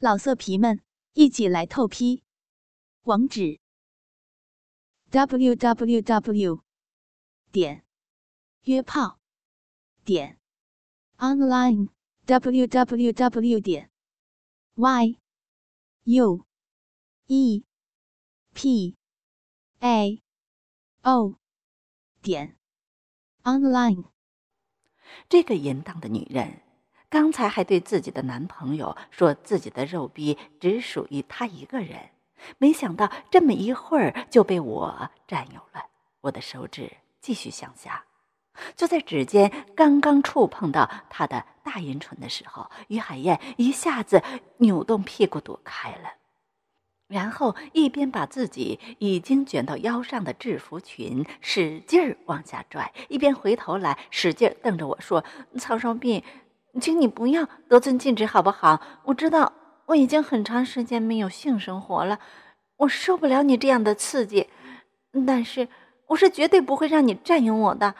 老色皮们，一起来透批！网址：w w w 点约炮点 online w w w 点 y u e p a o 点 online。这个淫荡的女人。刚才还对自己的男朋友说自己的肉逼只属于他一个人，没想到这么一会儿就被我占有了。我的手指继续向下，就在指尖刚刚触碰到他的大阴唇的时候，于海燕一下子扭动屁股躲开了，然后一边把自己已经卷到腰上的制服裙使劲儿往下拽，一边回头来使劲瞪着我说：“曹双斌。”请你不要得寸进尺，好不好？我知道我已经很长时间没有性生活了，我受不了你这样的刺激。但是我是绝对不会让你占有我的，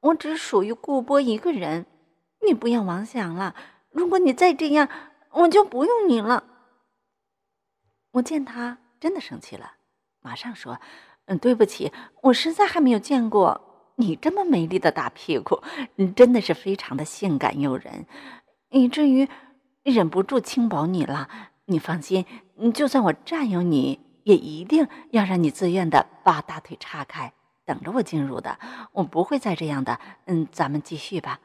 我只属于顾波一个人。你不要妄想了，如果你再这样，我就不用你了。我见他真的生气了，马上说：“嗯，对不起，我实在还没有见过。”你这么美丽的大屁股，你真的是非常的性感诱人，以至于忍不住轻薄你了。你放心，就算我占有你，也一定要让你自愿的把大腿岔开，等着我进入的。我不会再这样的。嗯，咱们继续吧。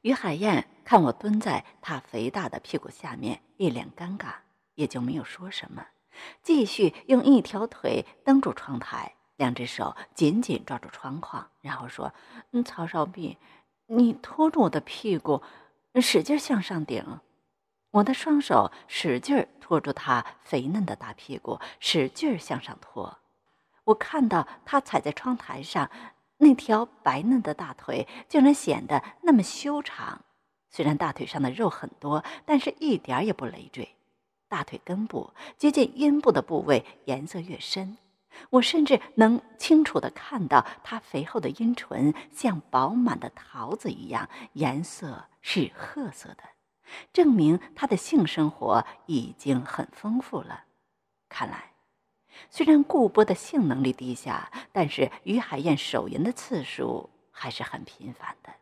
于海燕看我蹲在他肥大的屁股下面，一脸尴尬，也就没有说什么，继续用一条腿蹬住窗台。两只手紧紧抓住窗框，然后说：“嗯，曹少弼，你拖住我的屁股，使劲向上顶。”我的双手使劲拖住他肥嫩的大屁股，使劲向上拖。我看到他踩在窗台上，那条白嫩的大腿竟然显得那么修长。虽然大腿上的肉很多，但是一点也不累赘。大腿根部接近阴部的部位颜色越深。我甚至能清楚地看到她肥厚的阴唇像饱满的桃子一样，颜色是褐色的，证明她的性生活已经很丰富了。看来，虽然顾波的性能力低下，但是于海燕手淫的次数还是很频繁的。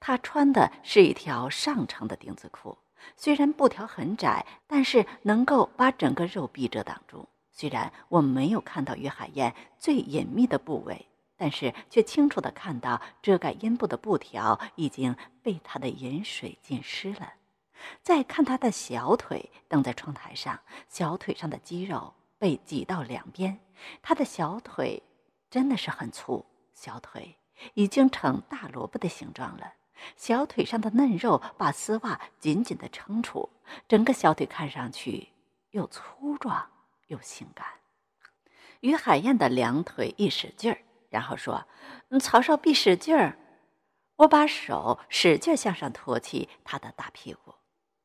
她穿的是一条上乘的丁字裤，虽然布条很窄，但是能够把整个肉壁遮挡住。虽然我没有看到于海燕最隐秘的部位，但是却清楚的看到遮盖阴部的布条已经被她的饮水浸湿了。再看她的小腿蹬在窗台上，小腿上的肌肉被挤到两边，她的小腿真的是很粗，小腿已经成大萝卜的形状了。小腿上的嫩肉把丝袜紧紧的撑住，整个小腿看上去又粗壮。又性感，于海燕的两腿一使劲儿，然后说：“曹少必使劲儿。”我把手使劲向上托起他的大屁股。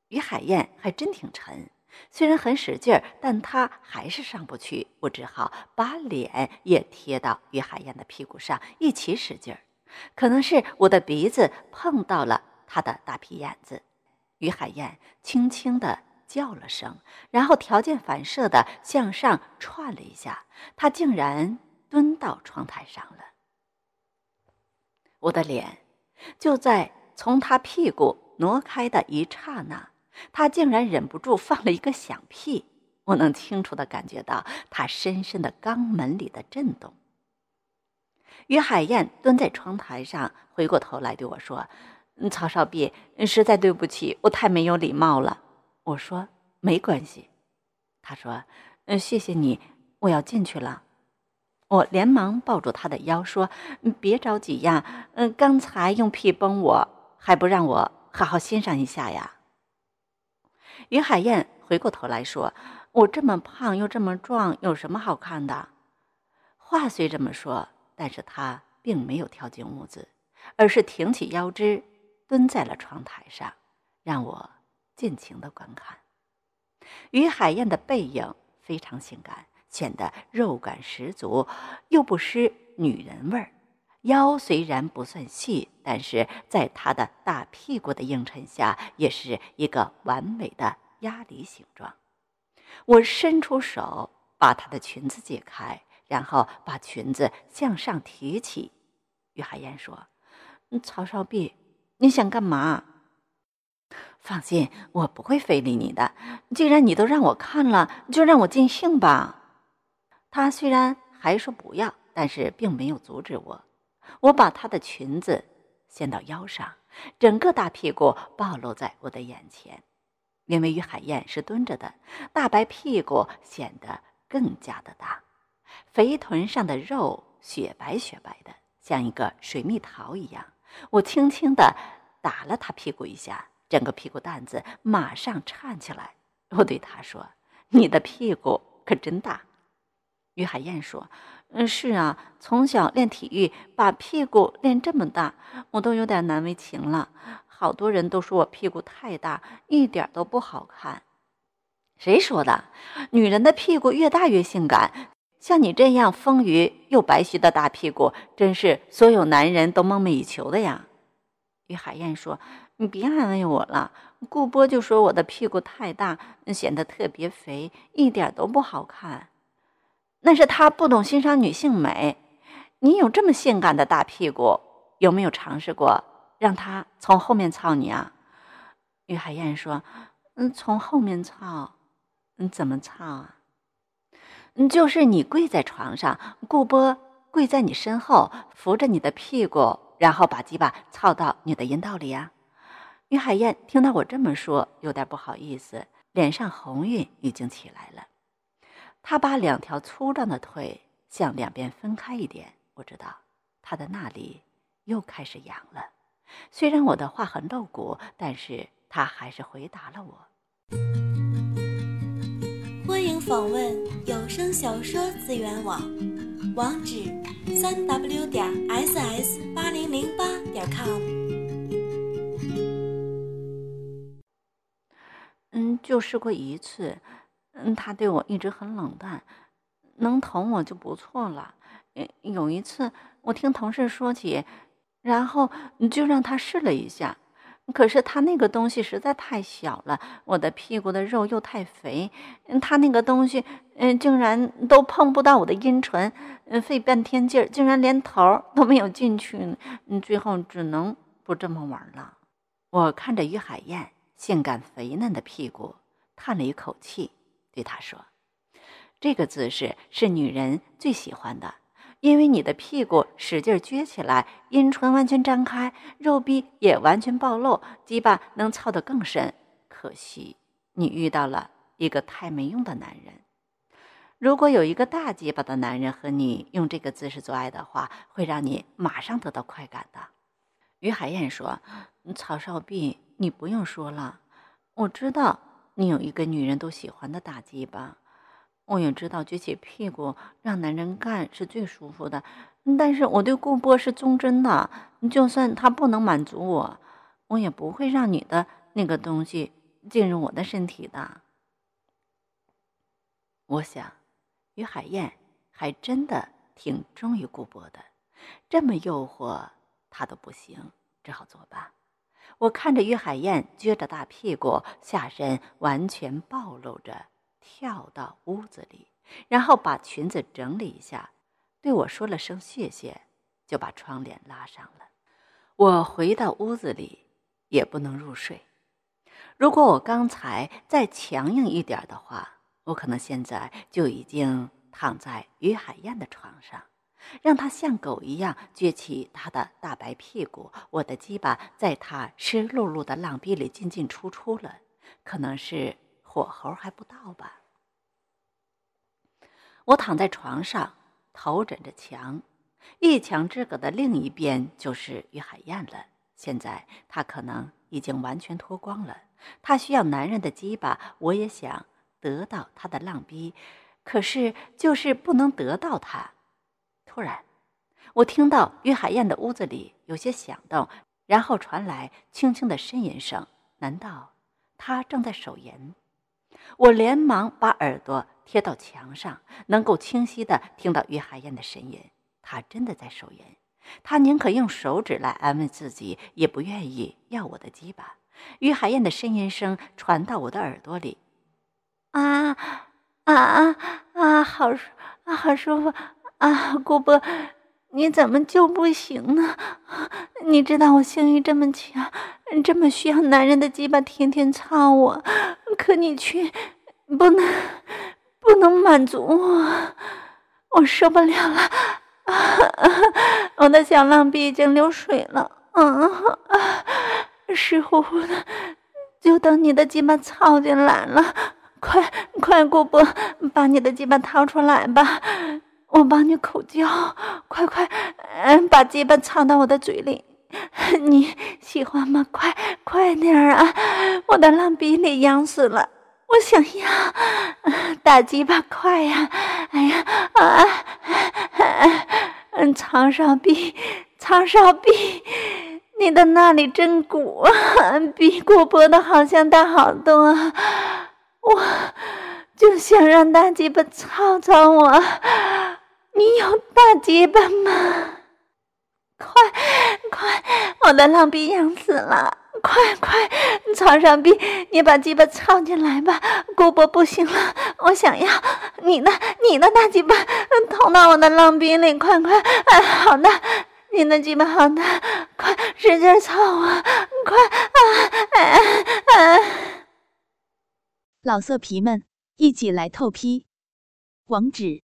于海燕还真挺沉，虽然很使劲儿，但他还是上不去。我只好把脸也贴到于海燕的屁股上，一起使劲儿。可能是我的鼻子碰到了他的大屁眼子，于海燕轻轻的。叫了声，然后条件反射的向上窜了一下，他竟然蹲到窗台上了。我的脸就在从他屁股挪开的一刹那，他竟然忍不住放了一个响屁。我能清楚的感觉到他深深的肛门里的震动。于海燕蹲在窗台上，回过头来对我说：“曹少弼，实在对不起，我太没有礼貌了。”我说没关系，他说：“嗯，谢谢你，我要进去了。”我连忙抱住他的腰说：“别着急呀，嗯，刚才用屁崩我，还不让我好好欣赏一下呀。”于海燕回过头来说：“我这么胖又这么壮，有什么好看的？”话虽这么说，但是他并没有跳进屋子，而是挺起腰肢，蹲在了窗台上，让我。尽情的观看，于海燕的背影非常性感，显得肉感十足，又不失女人味儿。腰虽然不算细，但是在她的大屁股的映衬下，也是一个完美的鸭梨形状。我伸出手把她的裙子解开，然后把裙子向上提起。于海燕说：“曹少弼，你想干嘛？”放心，我不会非礼你的。既然你都让我看了，就让我尽兴吧。他虽然还说不要，但是并没有阻止我。我把她的裙子掀到腰上，整个大屁股暴露在我的眼前。因为于海燕是蹲着的，大白屁股显得更加的大，肥臀上的肉雪白雪白的，像一个水蜜桃一样。我轻轻的打了她屁股一下。整个屁股蛋子马上颤起来，我对他说：“你的屁股可真大。”于海燕说：“嗯，是啊，从小练体育，把屁股练这么大，我都有点难为情了。好多人都说我屁股太大，一点都不好看。谁说的？女人的屁股越大越性感，像你这样丰腴又白皙的大屁股，真是所有男人都梦寐以求的呀。”于海燕说。你别安慰我了，顾波就说我的屁股太大，显得特别肥，一点都不好看。那是他不懂欣赏女性美。你有这么性感的大屁股，有没有尝试过让他从后面操你啊？于海燕说：“嗯，从后面操，嗯，怎么操啊？嗯，就是你跪在床上，顾波跪在你身后，扶着你的屁股，然后把鸡巴操到你的阴道里呀。”于海燕听到我这么说，有点不好意思，脸上红晕已经起来了。她把两条粗壮的腿向两边分开一点，我知道她的那里又开始痒了。虽然我的话很露骨，但是她还是回答了我。欢迎访问有声小说资源网，网址：三 w 点 ss 八零零八点 com。就试过一次，嗯，他对我一直很冷淡，能疼我就不错了。有一次，我听同事说起，然后就让他试了一下，可是他那个东西实在太小了，我的屁股的肉又太肥，他那个东西，嗯，竟然都碰不到我的阴唇，嗯，费半天劲儿，竟然连头都没有进去，嗯，最后只能不这么玩了。我看着于海燕。性感肥嫩的屁股，叹了一口气，对他说：“这个姿势是女人最喜欢的，因为你的屁股使劲撅起来，阴唇完全张开，肉壁也完全暴露，鸡巴能操得更深。可惜你遇到了一个太没用的男人。如果有一个大鸡巴的男人和你用这个姿势做爱的话，会让你马上得到快感的。”于海燕说：“曹少弼。”你不用说了，我知道你有一个女人都喜欢的打击吧，我也知道撅起屁股让男人干是最舒服的。但是我对顾波是忠贞的，就算他不能满足我，我也不会让你的那个东西进入我的身体的。我想，于海燕还真的挺忠于顾波的，这么诱惑他都不行，只好作罢。我看着于海燕撅着大屁股，下身完全暴露着，跳到屋子里，然后把裙子整理一下，对我说了声谢谢，就把窗帘拉上了。我回到屋子里，也不能入睡。如果我刚才再强硬一点的话，我可能现在就已经躺在于海燕的床上。让他像狗一样撅起他的大白屁股，我的鸡巴在他湿漉漉的浪逼里进进出出了，可能是火候还不到吧。我躺在床上，头枕着墙，一墙之隔的另一边就是于海燕了。现在她可能已经完全脱光了，她需要男人的鸡巴，我也想得到她的浪逼，可是就是不能得到她。突然，我听到于海燕的屋子里有些响动，然后传来轻轻的呻吟声。难道她正在手淫？我连忙把耳朵贴到墙上，能够清晰的听到于海燕的呻吟。她真的在手淫，她宁可用手指来安慰自己，也不愿意要我的鸡巴。于海燕的呻吟声传到我的耳朵里：“啊啊啊啊，好舒啊，好舒服啊，姑伯，你怎么就不行呢？你知道我性欲这么强，这么需要男人的鸡巴天天操我，可你却不能不能满足我，我受不了了。”啊我的小浪逼已经流水了，嗯，湿乎乎的，就等你的鸡巴操进来了。快快，姑伯，把你的鸡巴掏出来吧，我帮你口交。快快，嗯，把鸡巴插到我的嘴里，你喜欢吗？快快点啊！我的浪逼里痒死了，我想要大鸡巴，快呀！哎呀啊！嗯，苍少弼，苍少弼，你的那里真鼓啊，比过播的好像大好多。我就想让大鸡巴操操我，你有大鸡巴吗？快快，我的浪逼痒死了。快快，床上逼，你把鸡巴操进来吧！姑伯不行了，我想要你的你的大鸡巴，捅到我的浪逼里！快快，哎，好的，你的鸡巴好的，快使劲操啊！快啊！哎哎！老色皮们，一起来透批！网址